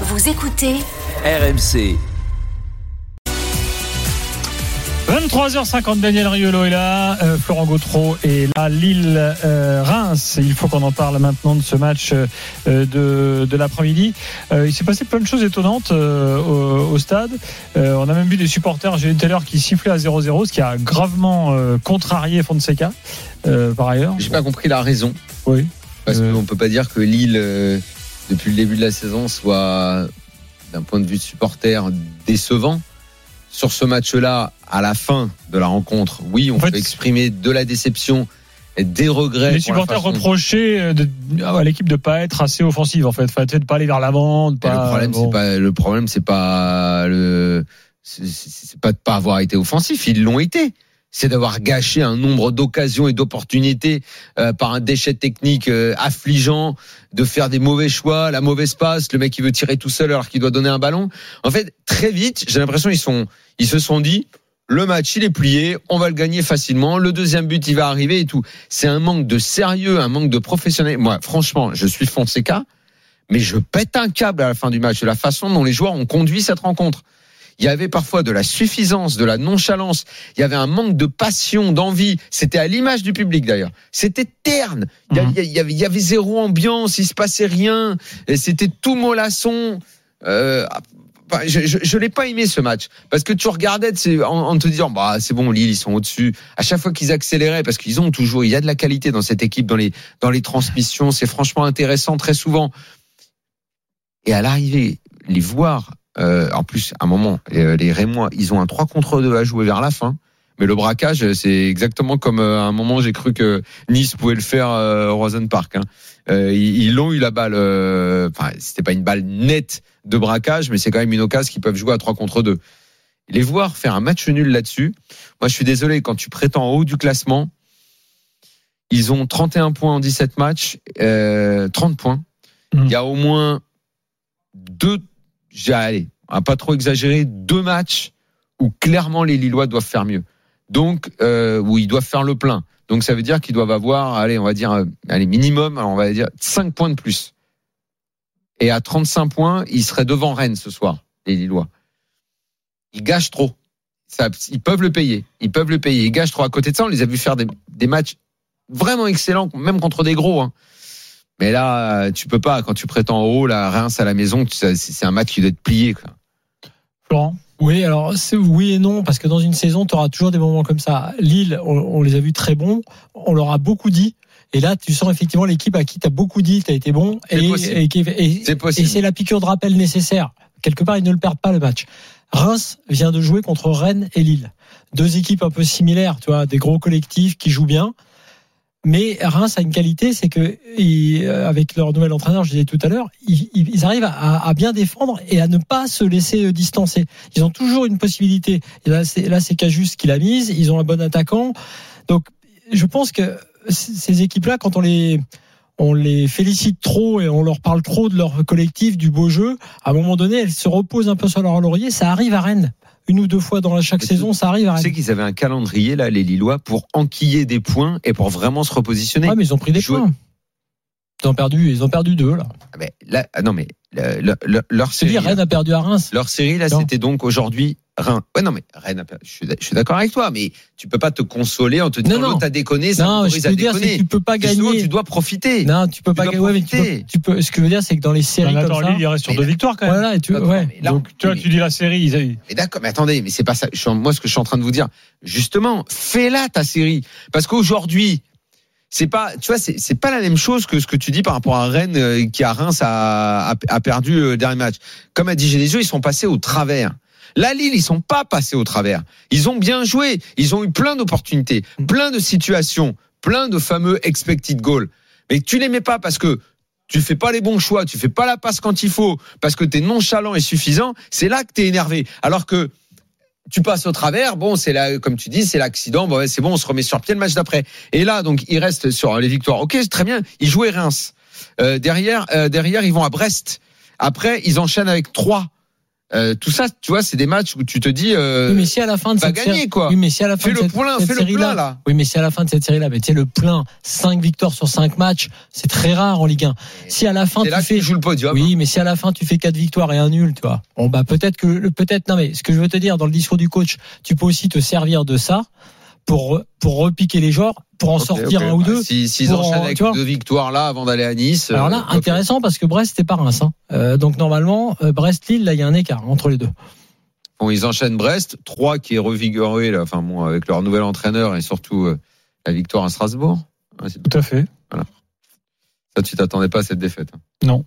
Vous écoutez RMC. 23h50, Daniel Riolo est là, euh, Florent Gautreau est là, Lille, euh, Reims. Il faut qu'on en parle maintenant de ce match euh, de, de l'après-midi. Euh, il s'est passé plein de choses étonnantes euh, au, au stade. Euh, on a même vu des supporters, j'ai vu tout à l'heure, qui sifflaient à 0-0, ce qui a gravement euh, contrarié Fonseca, euh, par ailleurs. J'ai pas compris la raison. Oui. Parce Euh. qu'on peut pas dire que Lille, euh, depuis le début de la saison, soit, d'un point de vue de supporter, décevant. Sur ce match-là, à la fin de la rencontre, oui, on En fait, peut exprimer de la déception et des regrets. Les supporters reprochaient euh, de- à l'équipe de pas être assez offensive en fait, enfin, de pas aller vers l'avant, pas. le problème, bon. c'est pas le problème, c'est pas le, c'est pas de pas avoir été offensif. Ils l'ont été. C'est d'avoir gâché un nombre d'occasions et d'opportunités euh, par un déchet technique euh, affligeant, de faire des mauvais choix, la mauvaise passe, le mec qui veut tirer tout seul alors qu'il doit donner un ballon. En fait, très vite, j'ai l'impression ils sont, ils se sont dit, le match il est plié, on va le gagner facilement, le deuxième but il va arriver et tout. C'est un manque de sérieux, un manque de professionnel. Moi, franchement, je suis Fonseca mais je pète un câble à la fin du match de la façon dont les joueurs ont conduit cette rencontre. Il y avait parfois de la suffisance, de la nonchalance. Il y avait un manque de passion, d'envie. C'était à l'image du public d'ailleurs. C'était terne. Il y, Mhm. il y avait, il y avait zéro ambiance. Il se passait rien. Et C'était tout mollasson. Euh, enfin, je, je, je l'ai pas aimé ce match parce que tu regardais en, en te disant bah c'est bon Lille ils sont au-dessus à chaque fois qu'ils accéléraient parce qu'ils ont toujours il y a de la qualité dans cette équipe dans les dans les transmissions c'est franchement intéressant très souvent et à l'arrivée, les voir, euh, en plus, à un moment, euh, les Rémois, ils ont un 3 contre 2 à jouer vers la fin. Mais le braquage, c'est exactement comme euh, à un moment, j'ai cru que Nice pouvait le faire euh, au Rosen Park. Hein. Euh, ils l'ont eu la balle. euh, Enfin, c'était pas une balle nette de braquage, mais c'est quand même une occasion qu'ils peuvent jouer à 3 contre 2. Les voir faire un match nul là-dessus, moi je suis désolé, quand tu prétends en haut du classement, ils ont 31 points en 17 matchs, euh, 30 points. Mhm. Il y a au moins deux, j'ai on va pas trop exagérer, deux matchs où clairement les Lillois doivent faire mieux. Donc, euh, où ils doivent faire le plein. Donc ça veut dire qu'ils doivent avoir, allez, on va dire, euh, allez, minimum, on va dire 5 points de plus. Et à 35 points, ils seraient devant Rennes ce soir, les Lillois. Ils gâchent trop. Ça, ils peuvent le payer. Ils peuvent le payer. Ils gâchent trop. À côté de ça, on les a vus faire des, des matchs vraiment excellents, même contre des gros. Hein. Mais là, tu peux pas. Quand tu prétends en haut, la Reims à la maison, tu- c'est c'est un match qui doit être plié. Quoi. Florent? Oui, alors c'est oui et non, parce que dans une saison, tu auras toujours des moments comme ça. Lille, on, on les a vus très bons, on leur a beaucoup dit. Et là, tu sens effectivement l'équipe à qui tu as beaucoup dit, tu as été bon. C'est Et, possible. et, et- c'est la piqûre de rappel nécessaire. Quelque part, ils ne le perdent pas le match. Reims vient de jouer contre Rennes et Lille. Deux équipes un peu similaires, tu vois, des gros collectifs qui jouent bien. Mais Reims a une qualité, c'est que euh, avec leur nouvel entraîneur, je disais tout à l'heure, ils, arrivent à, bien défendre et à ne pas se laisser euh, distancer. Ils ont toujours une possibilité. Là, c'est là, c'est Cajus qui l'a mise. Ils ont un bon attaquant. Donc, je pense que ces équipes-là, quand on les on les félicite trop et on leur parle trop de leur collectif, du beau jeu. À un moment donné, elles se reposent un peu sur leur laurier. Ça arrive à Rennes. Une ou deux fois dans chaque Mais saison, ça arrive à Tu sais qu'ils avaient un calendrier, là, les Lillois, pour enquiller des points et pour vraiment se repositionner. Ouais, mais ils ont pris des Jouer- points. Ils ont perdu, ils ont perdu deux, là. Ah, mais là, ah non, mais le- le- le- leur série, dire, Rennes a perdu à Reims. leur série, là, c'était donc aujourd'hui Rennes. Ouais, non, mais Rennes, a perdu. je suis, d'accord avec toi, mais tu peux pas te consoler en te disant Non, non. l'autre a déconné, ça Non, je veux dire, déconner. tu peux pas gagner. tu dois profiter. Non, tu peux pas gagner. Ouais, mais tu profiter. peux, tu peux- Ce que je veux dire, c'est que dans les séries Attends, comme ça, Lille, il reste sur deux là- victoires quand même. voilà, et tu, ouais. là, Donc, tu vois, mais- tu dis la série, ils- Mais d'accord, mais attendez, mais c'est pas ça. Je suis en- moi, ce que je suis en train de vous dire, justement, fais-la ta série, parce qu'aujourd'hui, c'est pas, tu vois, c'est c'est pas la même chose que ce que tu dis par rapport à Rennes euh, qui à Reims a, a, a perdu le dernier match. Comme a dit Genesio, ils sont passés au travers. La Lille, ils sont pas passés au travers. Ils ont bien joué. Ils ont eu plein d'opportunités, plein de situations, plein de fameux expected goals. Mais tu les mets pas parce que tu fais pas les bons choix, tu fais pas la passe quand il faut, parce que tu es nonchalant et suffisant, c'est là que tu es énervé. Alors que tu passes au travers, bon, c'est là, comme tu dis, c'est l'accident, bon, ouais, c'est bon, on se remet sur pied le match d'après. Et là, donc, il reste sur les victoires. Ok, très bien, ils jouaient Reims. Euh, derrière, euh, derrière, ils vont à Brest. Après, ils enchaînent avec trois. Euh, tout ça, tu vois, c'est des matchs où tu te dis, euh, Oui, mais si à la fin de cette gagner série, quoi. oui, mais si à la fin Fais de le cette, plein, cette fais le série-là- plein là. oui, mais si à la fin de cette série-là, mais tu sais, le plein, 5 victoires sur 5 matchs, c'est très rare en Ligue 1. Si à la fin tu là fais, tu joues le podium. oui, mais si à la fin tu fais 4 victoires et un nul, tu vois, bon bah peut-être que, peut-être, non mais ce que je veux te dire dans le discours du coach, tu peux aussi te servir de ça pour pour repiquer les joueurs, pour en sortir un ou Bah, deux. si- S'ils enchaînent en- avec deux victoires là avant d'aller à Nice. Alors euh, là, intéressant parce que Brest c'est pas Reims. Hein. Euh, donc normalement, euh, Brest-Lille, là il y a un écart entre les deux. Bon, ils enchaînent Brest, 3 qui est revigoré là, enfin bon, avec leur nouvel entraîneur et surtout la victoire à Strasbourg. Ouais, Tout à fait. ça, tu t'attendais pas à cette défaite. hein. Non.